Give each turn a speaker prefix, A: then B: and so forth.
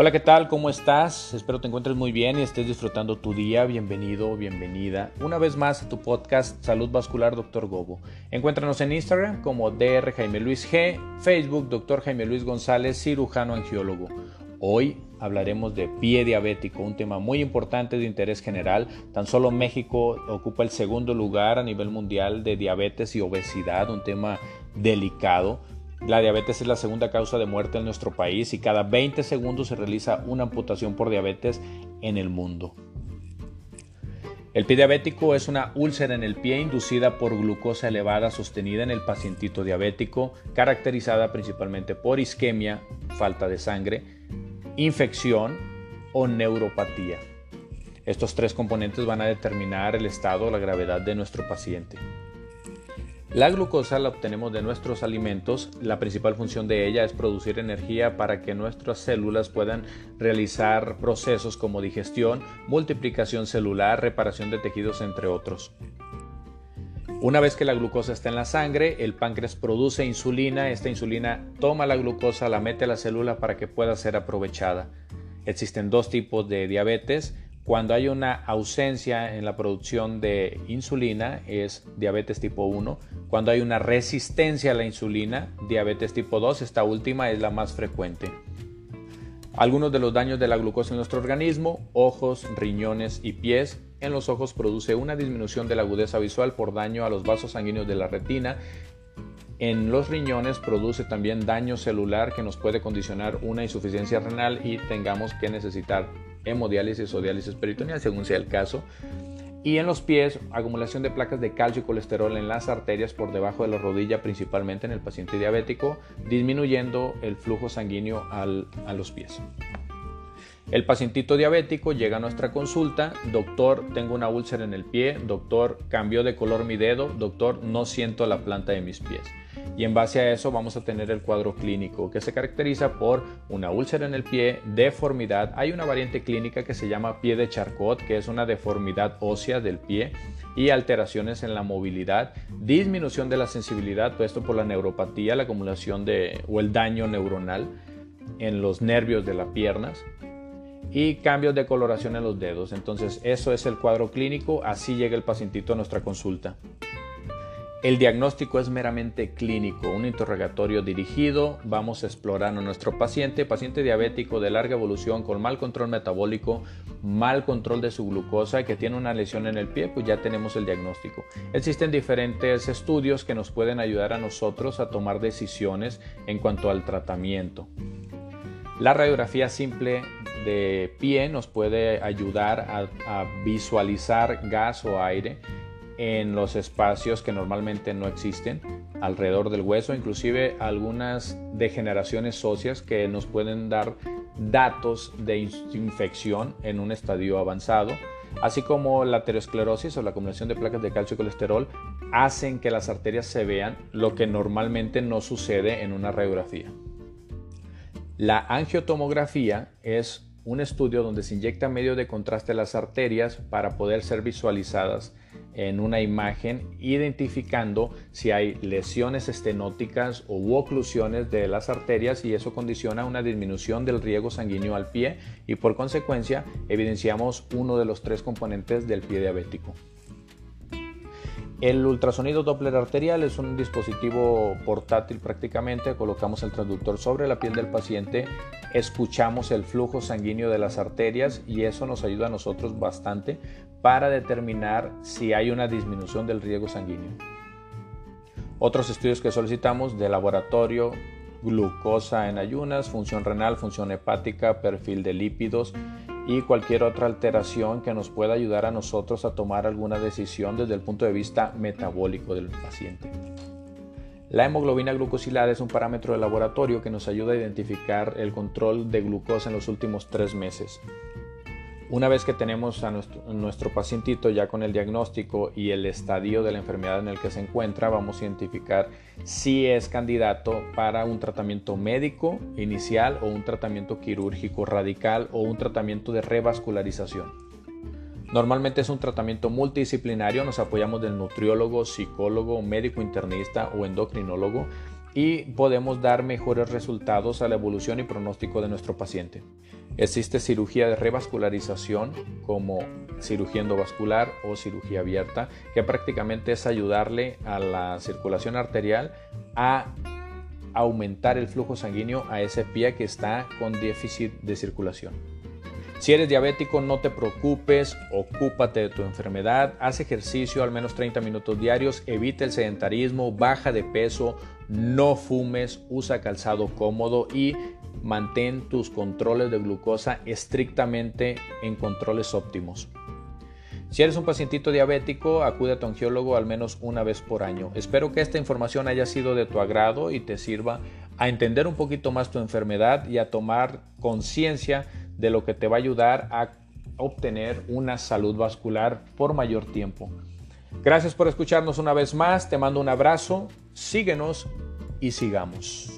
A: Hola, ¿qué tal? ¿Cómo estás? Espero te encuentres muy bien y estés disfrutando tu día. Bienvenido, bienvenida una vez más a tu podcast Salud Vascular Dr. Gobo. Encuéntranos en Instagram como Dr. Jaime Luis G, Facebook Dr. Jaime Luis González, cirujano angiólogo. Hoy hablaremos de pie diabético, un tema muy importante de interés general. Tan solo México ocupa el segundo lugar a nivel mundial de diabetes y obesidad, un tema delicado la diabetes es la segunda causa de muerte en nuestro país y cada 20 segundos se realiza una amputación por diabetes en el mundo. El pie diabético es una úlcera en el pie inducida por glucosa elevada sostenida en el pacientito diabético, caracterizada principalmente por isquemia, falta de sangre, infección o neuropatía. Estos tres componentes van a determinar el estado o la gravedad de nuestro paciente. La glucosa la obtenemos de nuestros alimentos. La principal función de ella es producir energía para que nuestras células puedan realizar procesos como digestión, multiplicación celular, reparación de tejidos, entre otros. Una vez que la glucosa está en la sangre, el páncreas produce insulina. Esta insulina toma la glucosa, la mete a la célula para que pueda ser aprovechada. Existen dos tipos de diabetes cuando hay una ausencia en la producción de insulina es diabetes tipo 1. Cuando hay una resistencia a la insulina, diabetes tipo 2. Esta última es la más frecuente. Algunos de los daños de la glucosa en nuestro organismo, ojos, riñones y pies. En los ojos produce una disminución de la agudeza visual por daño a los vasos sanguíneos de la retina. En los riñones produce también daño celular que nos puede condicionar una insuficiencia renal y tengamos que necesitar hemodiálisis o diálisis peritoneal, según sea el caso. Y en los pies, acumulación de placas de calcio y colesterol en las arterias por debajo de la rodilla, principalmente en el paciente diabético, disminuyendo el flujo sanguíneo a los pies. El pacientito diabético llega a nuestra consulta, doctor, tengo una úlcera en el pie, doctor, cambió de color mi dedo, doctor, no siento la planta de mis pies y en base a eso vamos a tener el cuadro clínico que se caracteriza por una úlcera en el pie, deformidad. Hay una variante clínica que se llama pie de Charcot, que es una deformidad ósea del pie y alteraciones en la movilidad, disminución de la sensibilidad, todo esto por la neuropatía, la acumulación de o el daño neuronal en los nervios de las piernas y cambios de coloración en los dedos. Entonces, eso es el cuadro clínico, así llega el pacientito a nuestra consulta. El diagnóstico es meramente clínico, un interrogatorio dirigido, vamos a explorar a nuestro paciente, paciente diabético de larga evolución con mal control metabólico, mal control de su glucosa, que tiene una lesión en el pie, pues ya tenemos el diagnóstico. Existen diferentes estudios que nos pueden ayudar a nosotros a tomar decisiones en cuanto al tratamiento. La radiografía simple de pie nos puede ayudar a visualizar gas o aire en los espacios que normalmente no existen alrededor del hueso, inclusive algunas degeneraciones óseas que nos pueden dar datos de infección en un estadio avanzado, así como la aterosclerosis o la acumulación de placas de calcio y colesterol hacen que las arterias se vean, lo que normalmente no sucede en una radiografía. La angiotomografía es un estudio donde se inyecta medio de contraste a las arterias para poder ser visualizadas en una imagen identificando si hay lesiones estenóticas o oclusiones de las arterias y eso condiciona una disminución del riego sanguíneo al pie y por consecuencia evidenciamos uno de los tres componentes del pie diabético. El ultrasonido Doppler arterial es un dispositivo portátil prácticamente, colocamos el transductor sobre la piel del paciente, escuchamos el flujo sanguíneo de las arterias y eso nos ayuda a nosotros bastante para determinar si hay una disminución del riego sanguíneo. Otros estudios que solicitamos de laboratorio, glucosa en ayunas, función renal, función hepática, perfil de lípidos, y cualquier otra alteración que nos pueda ayudar a nosotros a tomar alguna decisión desde el punto de vista metabólico del paciente. La hemoglobina glucosilada es un parámetro de laboratorio que nos ayuda a identificar el control de glucosa en los últimos tres meses. Una vez que tenemos a nuestro, pacientito ya con el diagnóstico y el estadio de la enfermedad en el que se encuentra, vamos a identificar si es candidato para un tratamiento médico inicial o un tratamiento quirúrgico radical o un tratamiento de revascularización. Normalmente es un tratamiento multidisciplinario, nos apoyamos del nutriólogo, psicólogo, médico internista o endocrinólogo y podemos dar mejores resultados a la evolución y pronóstico de nuestro paciente. Existe cirugía de revascularización como cirugía endovascular o cirugía abierta, que prácticamente es ayudarle a la circulación arterial a aumentar el flujo sanguíneo a ese pie que está con déficit de circulación. Si eres diabético, no te preocupes, ocúpate de tu enfermedad, haz ejercicio al menos 30 minutos diarios, evita el sedentarismo, baja de peso, no fumes, usa calzado cómodo y mantén tus controles de glucosa estrictamente en controles óptimos. Si eres un pacientito diabético, acude a tu angiólogo al menos una vez por año. Espero que esta información haya sido de tu agrado y te sirva a entender un poquito más tu enfermedad y a tomar conciencia de lo que te va a ayudar a obtener una salud vascular por mayor tiempo. Gracias por escucharnos una vez más, te mando un abrazo, síguenos y sigamos.